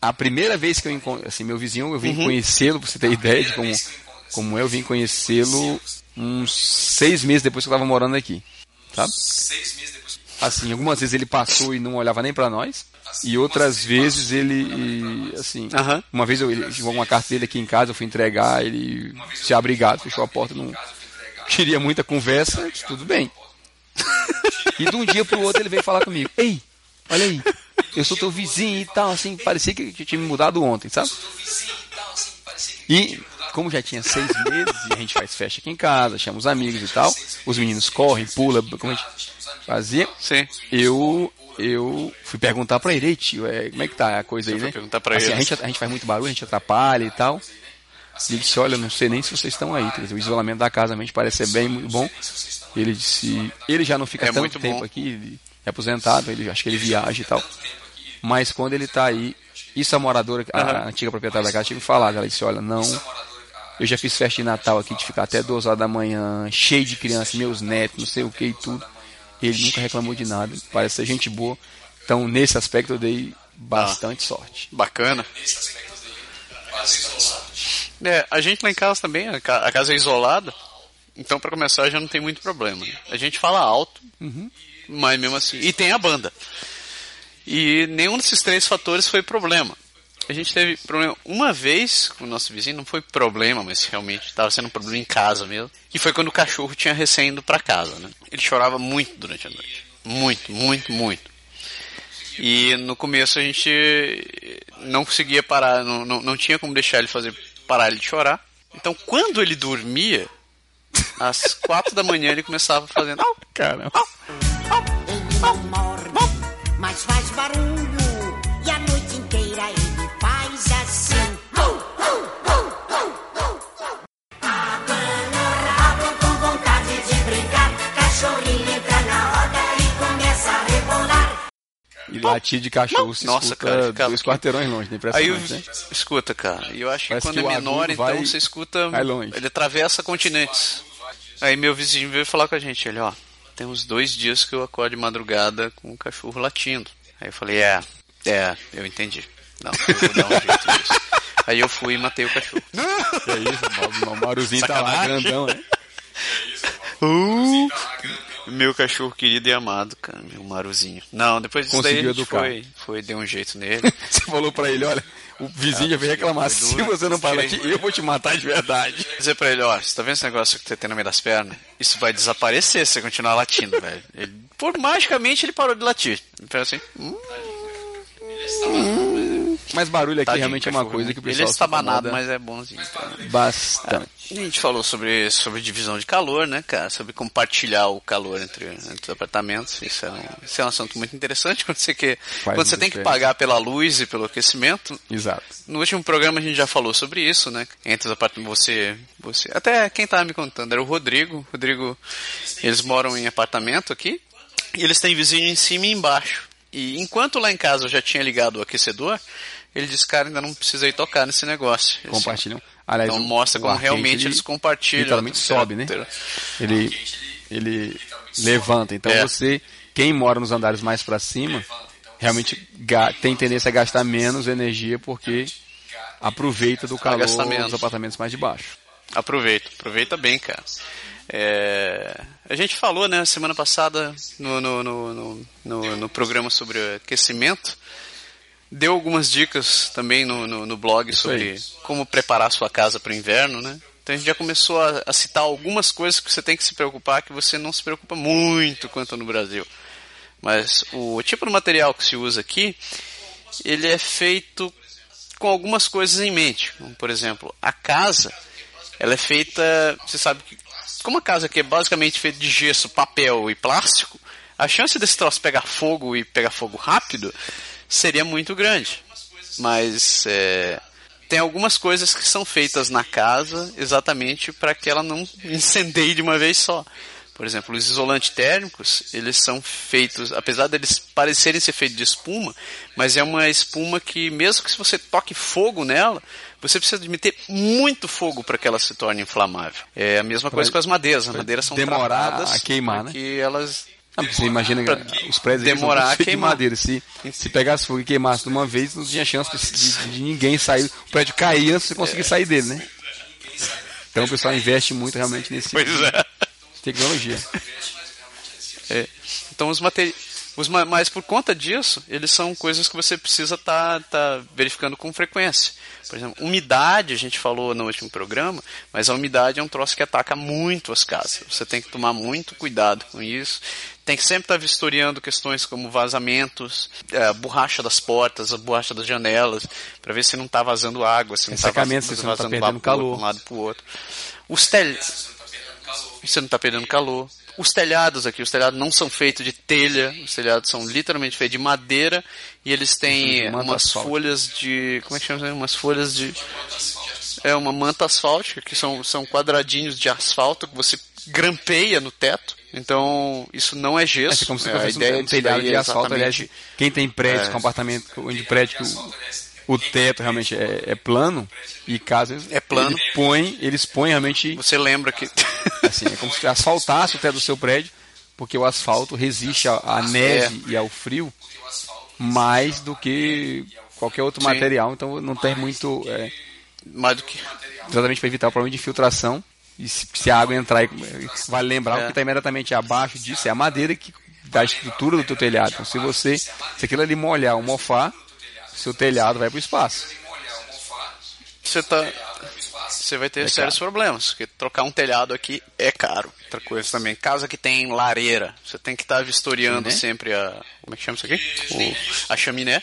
A primeira vez que eu encontro, assim, meu vizinho, eu vim Uhum. conhecê-lo, pra você ter ideia de como, como é, eu vim conhecê-lo uns seis meses depois que eu tava morando aqui, sabe? Assim, algumas vezes ele passou e não olhava nem pra nós, e outras vezes ele, assim, Aham. uma vez eu, ele chegou uma carta dele aqui em casa, eu fui entregar, ele se abrigado, fechou a porta, não queria muita conversa, tudo bem. E de um dia pro outro ele veio falar comigo, ei, olha aí, eu sou teu vizinho e tal, assim, parecia que, tinha me mudado ontem, sabe? E como já tinha seis meses e a gente faz festa aqui em casa, chama os amigos e tal, os meninos correm, pulam, como a gente fazia, Sim. eu eu fui perguntar pra ele, "Ei, tio, é, como é que tá a coisa aí, né? perguntar pra assim, ele. A gente, a gente faz muito barulho, a gente atrapalha e tal. E ele disse, olha, eu não sei nem se vocês estão aí. Quer dizer, o isolamento da casa realmente parece ser bem muito bom. Ele disse, ele já não fica É tanto tempo bom. aqui, é aposentado, ele acho que ele viaja e tal. Mas quando ele tá aí, isso a moradora, a, a antiga proprietária da casa tinha me falado, ela disse, olha, não, eu já fiz festa de Natal aqui de ficar até duas horas da manhã, cheio de crianças, meus netos, não sei o que e tudo. Ele nunca reclamou de nada, parece ser gente boa. Então, nesse aspecto, eu dei bastante sorte. Bacana. É, a gente lá em casa também, a ca- a casa é isolada, então pra começar já não tem muito problema. A gente fala alto, mas mesmo assim. E tem a banda. E nenhum desses três fatores foi problema. A gente teve problema uma vez com o nosso vizinho, não foi problema, mas realmente estava sendo um problema em casa mesmo. Que foi quando o cachorro tinha recém ido pra casa, né? Ele chorava muito durante a noite. Muito, muito, muito. E no começo a gente não conseguia parar, não, não, não tinha como deixar ele fazer parar ele de chorar. Então, quando ele dormia, às quatro da manhã ele começava fazendo. "Au, Caramba. Ele não morde, mas faz barulho. Latir de cachorro se Nossa, cara, ficava dois quarteirões longe, né? Aí, né? escuta, cara, e eu acho que Parece quando que é menor, então vai- você escuta. Ele atravessa continentes. Aí meu vizinho veio falar com a gente, ele, ó, tem uns dois dias que eu acordo de madrugada com o cachorro latindo. Aí eu falei, é, é, eu entendi. Não, eu vou dar um jeito nisso. Aí eu fui e matei o cachorro. Que é isso, o Maruzinho tá lá grandão, né? Uh, meu cachorro querido e amado, cara, meu Maruzinho. Não, depois disso daí a Conseguiu gente educar. foi, foi, deu um jeito nele. Você falou pra ele, olha, o vizinho já veio reclamar, se duro. você não parar aqui, eu vou te matar de verdade. dizer pra ele, ó, você tá vendo esse negócio que você tem no meio das pernas? Isso vai desaparecer se você continuar latindo, velho. Ele, por magicamente ele parou de latir. Ele fez assim, hum, Mas barulho aqui tadinho realmente é uma cachorro, coisa né? que o Ele é pessoal estabanado, mas é bonzinho. bastante. A gente falou sobre, sobre divisão de calor, né, cara? Sobre compartilhar o calor entre, entre os apartamentos. Isso é, um, isso é um assunto muito interessante quando você, quer, Faz quando você tem que pagar pela luz e pelo aquecimento. Exato. No último programa a gente já falou sobre isso, né? Entre os apartamentos, você, você, até quem tava me contando era o Rodrigo. Rodrigo, eles moram em apartamento aqui e eles têm vizinho em cima e embaixo. E enquanto lá em casa eu já tinha ligado o aquecedor, ele disse, cara, ainda não precisa ir tocar nesse negócio. Compartilham. Aliás, então mostra como realmente quente, eles ele compartilham. Literalmente a sobe, né? Ele, ele levanta. Então É. você, quem mora nos andares mais pra cima, realmente tem tendência a gastar menos energia porque aproveita do calor dos apartamentos mais de baixo. Aproveita, aproveita bem, cara. É, a gente falou, né, semana passada no, no, no, no, no- no programa sobre aquecimento, deu algumas dicas também no, no, no blog sobre aí. como preparar sua casa para o inverno, né? Então a gente já começou a, a citar algumas coisas que você tem que se preocupar que você não se preocupa muito quanto no Brasil. Mas o tipo de material que se usa aqui, ele é feito com algumas coisas em mente. Como, por exemplo, a casa, ela é feita, você sabe que como a casa aqui é basicamente feita de gesso, papel e plástico, a chance desse troço pegar fogo e pegar fogo rápido seria muito grande. Mas é, tem algumas coisas que são feitas na casa exatamente para que ela não incendeie de uma vez só. Por exemplo, os isolantes térmicos, eles são feitos, apesar deles parecerem ser feitos de espuma, mas é uma espuma que, mesmo que se você toque fogo nela, você precisa de meter muito fogo para que ela se torne inflamável. É a mesma coisa com as madeiras. As madeiras são demorar tratadas a queimar, para né? que elas Você imagina os prédios demorar a feitos de queimar. madeira. Se, se pegasse fogo e queimasse de uma vez, não tinha chance de, de- ninguém sair. O prédio cair antes de você conseguir sair dele, né? Então o pessoal investe muito realmente nesse Pois tipo de é. tecnologia. É. Então os materiais. Mas por conta disso, eles são coisas que você precisa estar verificando com frequência. Por exemplo, umidade, a gente falou no último programa, mas a umidade é um troço que ataca muito as casas. Você tem que tomar muito cuidado com isso. Tem que sempre estar vistoriando questões como vazamentos, é, a borracha das portas, a borracha das janelas, para ver se não está vazando água, se não está vazando, se não tá vazando perdendo vapor calor. de um lado para o outro. Os telhados. Você não está perdendo calor. Os telhados aqui, os telhados não são feitos de telha, os telhados são literalmente feitos de madeira e eles têm umas folhas de. Como é que chama? Umas folhas de. É uma manta asfáltica, que são, são quadradinhos de asfalto que você grampeia no teto. Então, isso não é gesso. É como se É, a fosse ideia um telhado de é asfalto. Aliás, quem tem É. com apartamento, onde prédio que o, o teto realmente é, é plano, e caso É plano. ele põe, eles põem realmente. Você lembra que. Assim, é como se asfaltasse o teto do seu prédio, porque o asfalto resiste à, à neve É. e ao frio mais do que qualquer outro Sim. material, então não tem muito. é, Mais do que. exatamente para evitar o problema de infiltração. E se, se a água entrar, e- vale lembrar É. o que está imediatamente abaixo disso é a madeira que dá a estrutura do teu telhado. Então, se você, se aquilo ali molhar ou mofar, seu telhado vai para o espaço. Você tá. Você vai ter É sérios problemas, porque trocar um telhado aqui é caro. Outra coisa também, casa que tem lareira, você tem que estar vistoriando Chaminé? sempre a. Como é que chama isso aqui? O- a chaminé.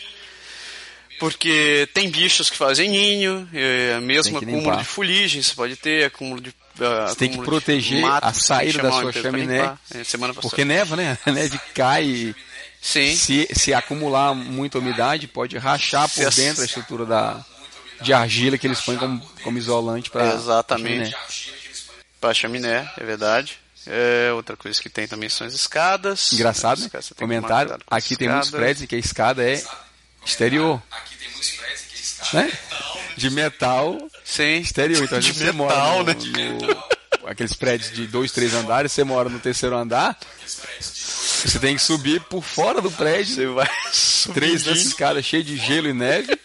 Porque tem bichos que fazem ninho, é, mesmo acúmulo de fuligem, você pode ter acúmulo de. Ah, Você tem que proteger mato, a que saída da sua chaminé, limpar. É. Porque neva, né? A neve cai. Sim. Se, se acumular muita umidade, pode rachar Se por as- dentro a estrutura da, de argila que eles põem como, como isolante para Exatamente. Pra chaminé, é verdade. É, outra coisa que tem também são as escadas. Engraçado, né? escadas, você tem que tomar Comentário. cuidado com as Aqui tem muitos prédios que a escada é exterior. Né? De metal Sim. exterior. Então, De metal, mora né? no, no- aqueles prédios de dois, três andares, você mora no terceiro andar, você tem que subir por fora do prédio. Você vai Três dessas escadas cheias de gelo e neve.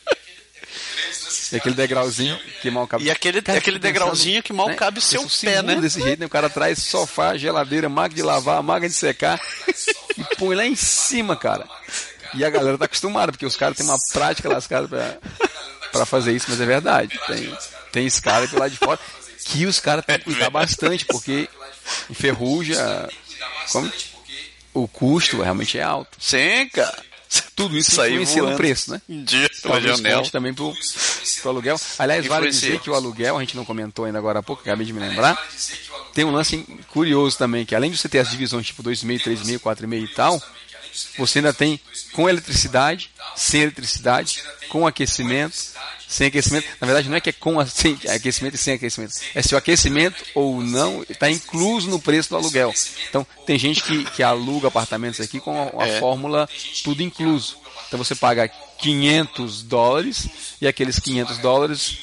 E aquele degrauzinho que mal cabe. E aquele, Cara, aquele fico pensando, degrauzinho que mal né, cabe o seu pessoa pé, né? desse jeito, né? O cara traz sofá, geladeira, máquina de lavar, máquina de secar e põe lá em cima, cara. E a galera tá acostumada, porque os caras têm uma prática lascada pra, pra fazer isso, mas é verdade. Tem, tem escada pelo lado de fora que os caras têm que cuidar bastante, porque enferruja. Como? O custo realmente é alto. Sim, cara. Tudo isso influencia no preço, né? Talvez janela. também pro, pro aluguel. Aliás, vale dizer que o aluguel, a gente não comentou ainda agora há pouco, acabei de me lembrar, tem um lance curioso também, que além de você ter as divisões tipo 2,5, 3,5, 4,5 e tal, você ainda tem com eletricidade, sem eletricidade, com aquecimento, sem aquecimento. Na verdade, não é que é com sem aquecimento e sem aquecimento. É se o aquecimento ou não está incluso no preço do aluguel. Então, tem gente que, que aluga apartamentos aqui com a, a É. fórmula tudo incluso. Então, você paga 500 dólares e aqueles 500 dólares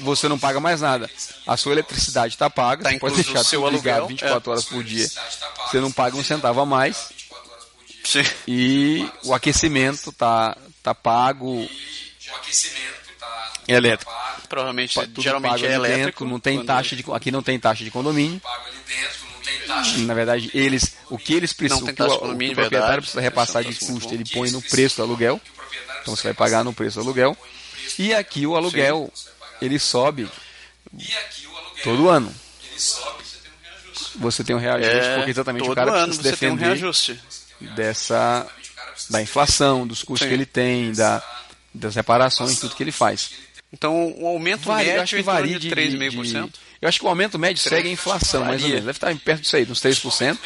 você não paga mais nada. A sua eletricidade está paga, Tá você pode deixar o seu aluguel, 24 é. horas por dia. Você não paga um centavo a mais. Sim. E o aquecimento tá, tá pago. É elétrico. Provavelmente, Tudo geralmente pago é ali elétrico. dentro, não tem taxa de, aqui não tem taxa de condomínio. Na verdade, eles, o que eles precisam, o que o, o o proprietário verdade. precisa repassar de é custo, ele põe no preço do aluguel. Então você vai pagar no preço do aluguel. E aqui o aluguel, ele sobe todo ano. Você tem um reajuste, É, porque exatamente todo o cara ano precisa você tem um defender reajuste. Dessa da inflação, dos custos Sim. que ele tem, da, das reparações, tudo que ele faz. Então, o aumento Varia, médio eu acho que varia de de, 3,5%. de- Eu acho que o aumento médio segue a inflação, mais ou menos. Deve estar perto disso aí, uns 3%.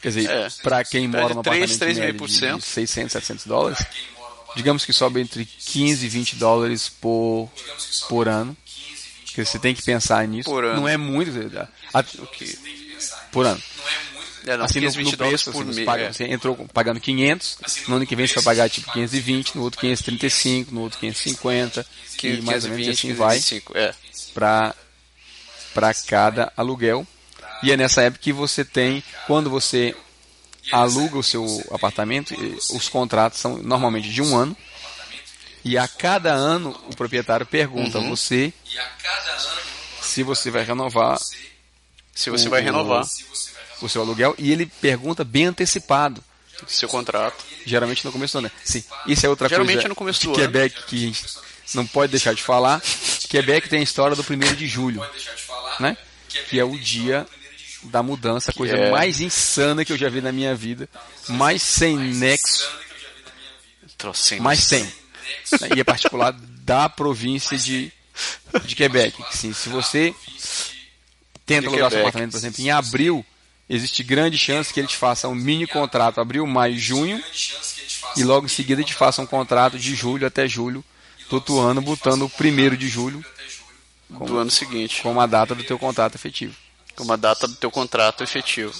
Quer dizer, É. para quem mora de num 3, apartamento médio de 3,5%. 600, 700 dólares, digamos que sobe entre 15 e 20 dólares por, por ano. Porque você tem que pensar nisso. Por ano. Não é muito. a- por ano. É, não, assim, no, 15, 20 no preço, por assim, você, mês. paga- é. você entrou pagando 500, no ano que vem você vai pagar tipo 520, no outro 535, no outro 550, e mais ou menos 15, assim 15, vai 25, é. para cada aluguel. E é nessa época que você tem, quando você aluga o seu apartamento, os contratos são normalmente de um ano. E a cada ano o proprietário pergunta Uhum. a você se você vai renovar Se você o- vai renovar o seu aluguel e ele pergunta bem antecipado. seu contrato. Geralmente no começo do ano. né? Sim, isso é outra Geralmente coisa no começo do Quebec que a gente não pode deixar de falar. Quebec tem a história do 1 de julho, né? Que é o dia da mudança, a coisa é- mais insana que eu já vi na minha vida, mais sem nexo, mais sem. né? E é particular da província de, de Quebec. Que, sim, se você tenta alugar seu apartamento, por exemplo, em abril, existe grande chance que ele te faça um mini contrato abril, maio, junho, e logo em seguida te faça um contrato de julho até julho, todo ano, botando o primeiro de julho do ano seguinte. como a data do teu contrato efetivo. Como a data do teu contrato efetivo.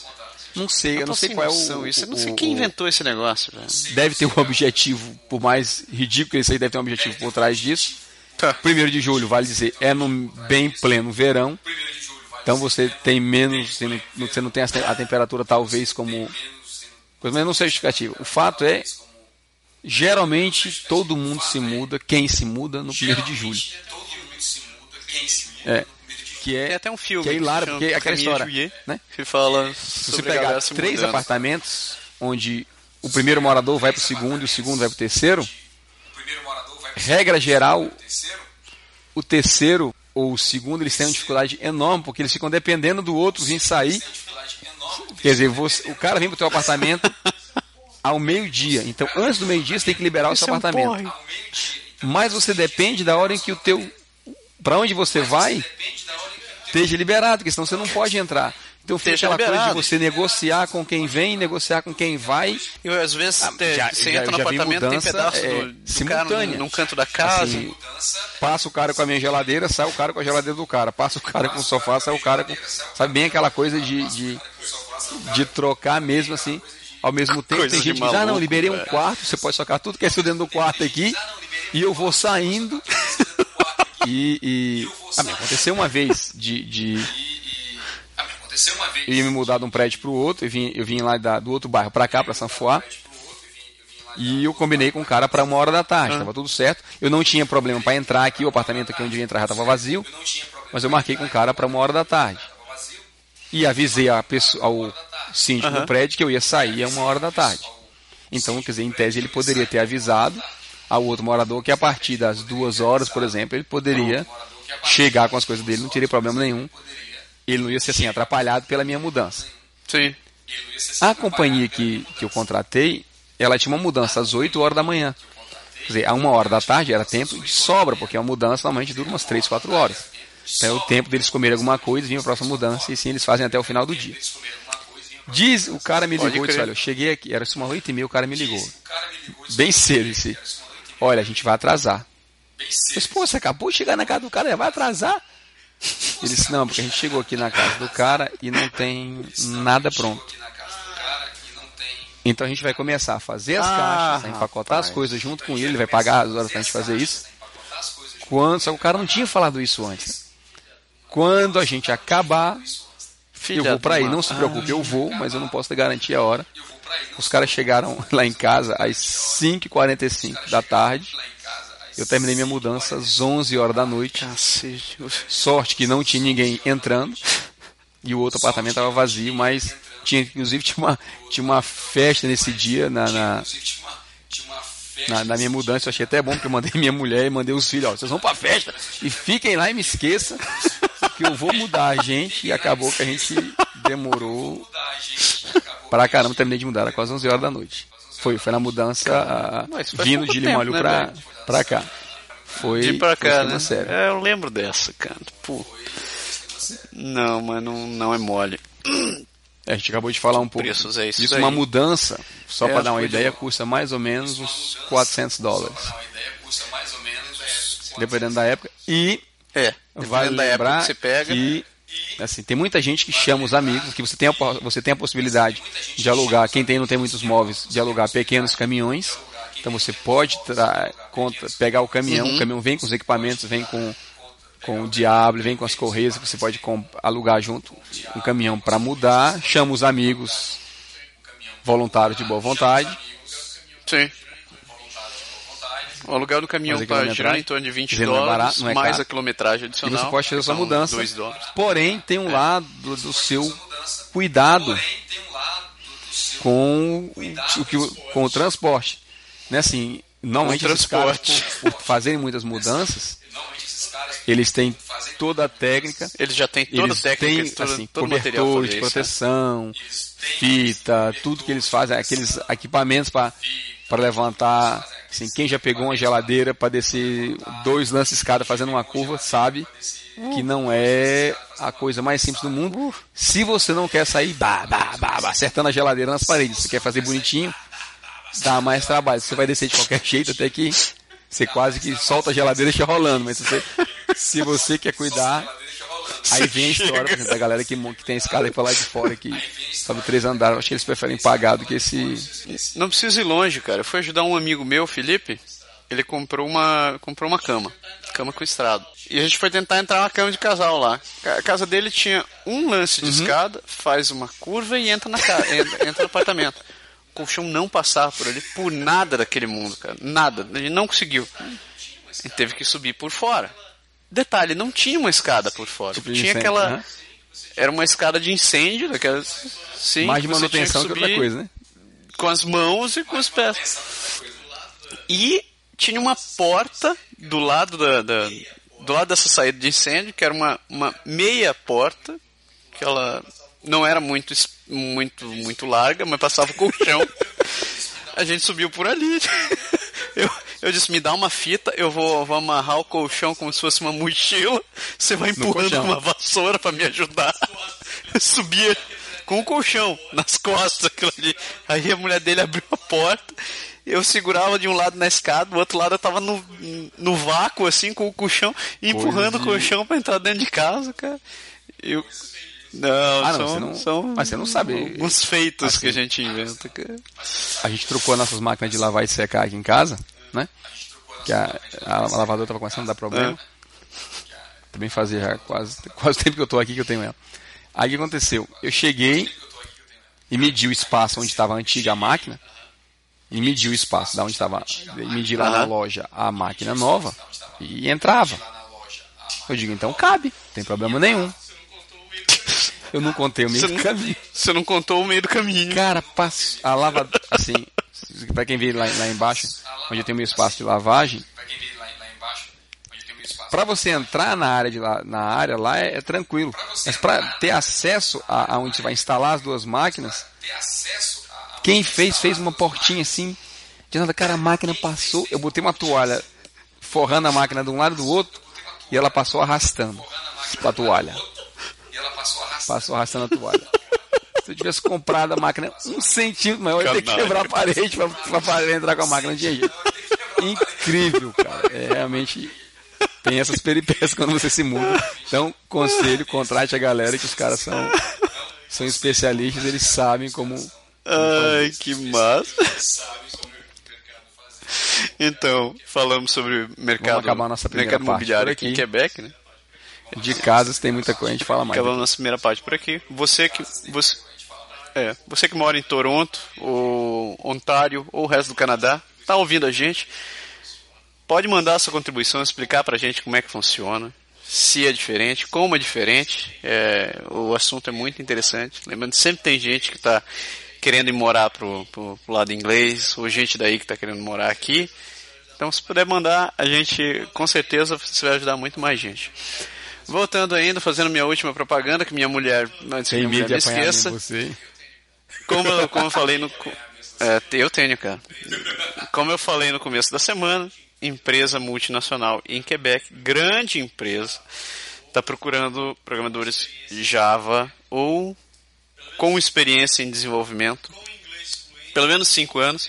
Não sei, eu não sei qual é o, Isso. Eu não sei quem inventou esse negócio, velho. Deve ter um objetivo, por mais ridículo que isso aí deve ter um objetivo por trás disso. Tá. Primeiro de julho, vale dizer, é no bem pleno verão. Então você tem menos, você não, você não tem a, te- a temperatura talvez como. Coisa, mas não sei justificativa. O fato é, geralmente todo mundo se muda, quem se muda no primeiro de julho. É. Que é, Tem até um filme que é hilário, porque é aquela história. Juillet, Né? que fala Se você pegar três mudando. apartamentos, onde o primeiro morador vai para o segundo e o segundo vai para o terceiro, regra geral, o terceiro ou o segundo eles têm uma dificuldade enorme, porque eles ficam dependendo do outro vir sair. Quer dizer, você- o cara vem para o teu apartamento ao meio-dia. Então, antes do meio-dia, você tem que liberar o seu é apartamento. Mas você depende da hora em que o teu. Para onde você vai, esteja liberado, porque senão você não pode entrar. Então fica aquela coisa de liberado. você negociar com quem vem, negociar com quem vai. E às vezes te- já- você já- entra no apartamento, tem mudança, pedaço é, do, do cara num, num canto da casa. Assim, passa o cara com a minha geladeira, sai o cara com a geladeira do cara. Passa o cara com o sofá, sai o cara com. Sabe bem aquela coisa de, de, de trocar mesmo assim. Ao mesmo tempo, Coisa tem gente que diz, ah, não, maluco, liberei um velho. quarto, você pode socar tudo que é seu dentro do quarto aqui, e eu vou saindo. E, e ah, aconteceu uma vez de, de eu ia me mudar de um prédio para o outro, eu vim, eu vim lá da- do outro bairro para cá, para Sanfoá. E eu combinei com o cara para uma hora da tarde, estava tudo certo. Eu não tinha problema para entrar aqui, o apartamento aqui onde eu ia entrar já estava vazio, mas eu marquei com o cara para uma hora da tarde. E avisei a pessoa, ao síndico do Aham. prédio que eu ia sair a uma hora da tarde. Então, quer dizer, em tese ele poderia ter avisado ao outro morador que a partir das duas horas, por exemplo, ele poderia chegar com as coisas dele, não teria problema nenhum. Ele não ia ser assim atrapalhado pela minha mudança. Sim. A companhia que, que eu contratei, ela tinha uma mudança às 8 horas da manhã. Quer dizer, a uma hora da tarde era tempo de sobra, porque a mudança normalmente dura umas 3, 4 horas. Então é o tempo deles comerem alguma coisa, vir a próxima mudança, e sim eles fazem até o final do dia. Diz, o cara me ligou e disse, olha, eu cheguei aqui, era umas 8 e meia, o cara me ligou. Bem cedo, disse, olha, a gente vai atrasar. Eu disse, pô, você acabou de chegar na casa do cara, vai atrasar? Ele disse, não, porque a gente chegou aqui na casa do cara e não tem nada pronto. Então a gente vai começar a fazer as Ah, caixas, a empacotar as coisas junto com ele, ele vai pagar as horas pra gente fazer isso. Quando, só que o cara não tinha falado isso antes. Quando a gente acabar, eu vou pra de aí, não se preocupe, eu vou, mas eu não posso te garantir a hora. Os caras chegaram lá em casa às 5h45 da tarde. Eu terminei minha mudança às 11 horas da noite. Cacete. Sorte que não tinha ninguém entrando. E o outro apartamento estava vazio, mas tinha, inclusive tinha uma, tinha uma festa nesse dia na, na, na, na minha mudança. Eu achei até bom porque eu mandei minha mulher e mandei os filhos, ó, vocês vão pra festa e fiquem lá e me esqueça que eu vou mudar a gente. E acabou que a gente demorou pra caramba, terminei de mudar, era quase 11 horas da noite. Foi, foi na mudança vindo de tempo, Limalho né, pra, cá. Foi, De pra foi cá, tema né? sério. É, eu lembro dessa, cara. Pô. Não, mas não, não é mole. É, a gente acabou de falar um pouco. Preços é isso disso. daí. uma mudança, só É, para dar uma foi de- ideia, custa mais ou menos uns 400 dólares. Dependendo da época. E É, vale lembrar que você pega. que assim, tem muita gente que chama os amigos, que você tem a, você tem a possibilidade de alugar, quem tem não tem muitos móveis, de alugar pequenos caminhões. Então você pode contra- pegar o caminhão, Uhum. o caminhão vem com os equipamentos, vem com com o Diablo, vem com as correias que você pode alugar junto um caminhão para mudar, chama os amigos voluntários de boa vontade. Sim. O aluguel do caminhão está girando em torno de 20 Quer dizer, não é dólares, barato, não é mais caro. a quilometragem E adicional. você pode fazer a que sua são mudança. 2 dólares. Porém, tem um lado do seu cuidado com o, que, com o transporte. Né, assim, normalmente esses caras, transporte. por, por fazerem muitas mudanças, eles têm toda a técnica. Eles já têm toda a técnica, têm, todo- assim, todo o material cobertor de isso, proteção, fita, tudo que eles fazem, aqueles equipamentos para levantar. Assim, quem já pegou uma geladeira para descer dois lances escada fazendo uma curva, sabe que não é a coisa mais simples do mundo. Se você não quer sair bah, bah, bah, bah, acertando a geladeira nas paredes, você quer fazer bonitinho, dá mais trabalho. Você vai descer de qualquer jeito até que você quase que solta a geladeira e deixa rolando. Mas se você, se você quer cuidar, aí vem a história por exemplo, da galera que, que tem a escada aí pra lá de fora, que sobe três andares. Acho que eles preferem pagar do que esse. Não precisa ir longe, cara. Eu fui ajudar um amigo meu, Felipe. Ele comprou uma, comprou uma cama. Cama com estrado. E a gente foi tentar entrar na cama de casal lá. A casa dele tinha um lance de escada, faz uma curva e entra na casa, entra, entra no apartamento. O colchão não passava por ali por nada daquele mundo, cara. Nada. Ele não conseguiu. Ele teve que subir por fora. Detalhe, não tinha uma escada por fora. Tipo tinha incêndio, aquela. né? Era uma escada de incêndio, daquelas. Sim, Mais de manutenção que outra subir coisa, né? Com as mãos e com os pés. E tinha uma porta do lado da, da- do lado dessa saída de incêndio, que era uma, uma meia porta, que ela não era muito muito muito larga, mas passava o colchão. A gente subiu por ali. Eu, eu disse, me dá uma fita, eu vou, vou amarrar o colchão como se fosse uma mochila. Você vai empurrando uma vassoura pra me ajudar. Eu subia com o colchão nas costas, aquilo ali. Aí a mulher dele abriu a porta. Eu segurava de um lado na escada, do outro lado eu tava no, no vácuo, assim, com o colchão, empurrando o colchão pra entrar dentro de casa, cara. Eu. Não, Ah, não, são, não- são mas você não sabe. alguns feitos que a Assim. gente inventa, cara. A gente trocou nossas máquinas de lavar e secar aqui em casa, né? Que a, a lavadora tava começando a dar problema. Também fazia já quase, quase o tempo que eu tô aqui que eu tenho ela. Aí o que aconteceu? Eu cheguei e medi o espaço onde estava a antiga máquina e medi o espaço da onde estava, medi lá na loja a máquina nova e entrava. Eu digo, então cabe, não tem problema nenhum. Eu não contei o meio Você do não- caminho. Você não contou o meio do caminho. Cara, passo, a lava, assim, pra quem vê lá, lá embaixo, onde eu tenho meu espaço de lavagem, pra você entrar na área, de lá, na área lá é, é tranquilo. Mas pra ter acesso a, a onde você vai instalar as duas máquinas, quem fez, fez uma portinha assim, de nada, cara, a máquina passou, eu botei uma toalha forrando a máquina de um lado e do outro, e ela passou arrastando a toalha. Passou arrastando a toalha. Se eu tivesse comprado a máquina um centímetro maior, eu ia ter que quebrar a parede pra entrar com a máquina. Não tinha jeito. Incrível, cara. É realmente. Tem essas peripécias quando você se muda. Então, conselho, contrate a galera que os caras são, são especialistas, eles sabem como. Ai, que massa. Então, falamos sobre mercado, Vamos acabar a nossa primeira mercado imobiliário aqui em. Quebec, né? De casas tem muita coisa, a gente fala mais. Acabamos nossa primeira parte por aqui. Você que você, é, você que mora em Toronto, ou Ontário, ou o resto do Canadá, tá ouvindo a gente? Pode mandar sua contribuição, explicar pra gente como é que funciona, se é diferente, como é diferente. É, o assunto é muito interessante. Lembrando, sempre tem gente que está querendo ir morar pro, pro, pro lado inglês, ou gente daí que está querendo morar aqui. Então, se puder mandar, a gente, com certeza, você vai ajudar muito mais gente. Voltando ainda, fazendo minha última propaganda, que minha mulher, antes que minha mulher me esqueça. Como eu, como eu falei no. É, eu tenho, cara. Como eu falei no começo da semana, empresa multinacional em Quebec, grande empresa, está procurando programadores Java ou com experiência em desenvolvimento, pelo menos cinco anos,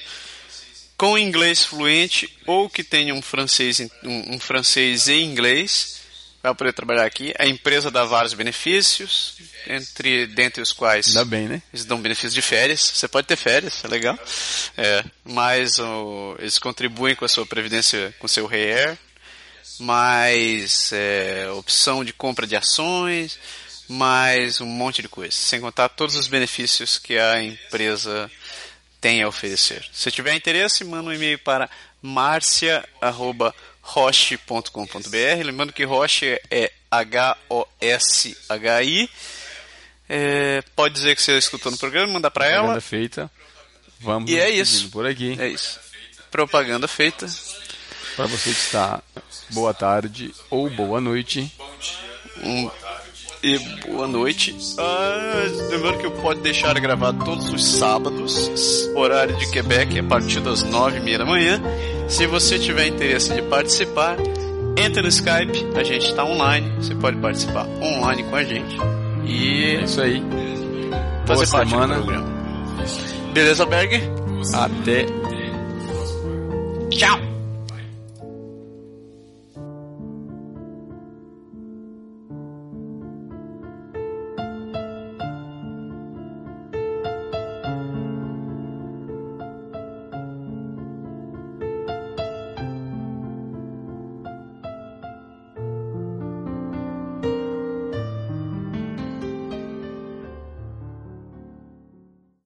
com inglês fluente ou que tenha um francês, um, um francês e inglês, vai poder trabalhar aqui. A empresa dá vários benefícios, entre dentre os quais Ainda bem, né? eles dão benefício de férias. Você pode ter férias, é legal. É, mas o- eles contribuem com a sua previdência, com o seu REER, mais é, opção de compra de ações, mais um monte de coisa. Sem contar todos os benefícios que a empresa tem a oferecer. Se tiver interesse, manda um e-mail para marcia.roche.com.br. Lembrando que Roche é H-O-S-H-I. É, pode dizer que você escutou no programa, mandar para ela. Propaganda feita. Vamos E é isso. por aqui. É isso. Propaganda feita. Para você que está, boa tarde ou boa noite. Um, e boa noite. Ah, lembrando que pode deixar gravado todos os sábados, horário de Quebec, a partir das nove e meia da manhã. Se você tiver interesse de participar, entre no Skype, a gente está online. Você pode participar online com a gente. E É isso aí. fazer Boa parte semana. do programa. Beleza, Berg? Até Tchau!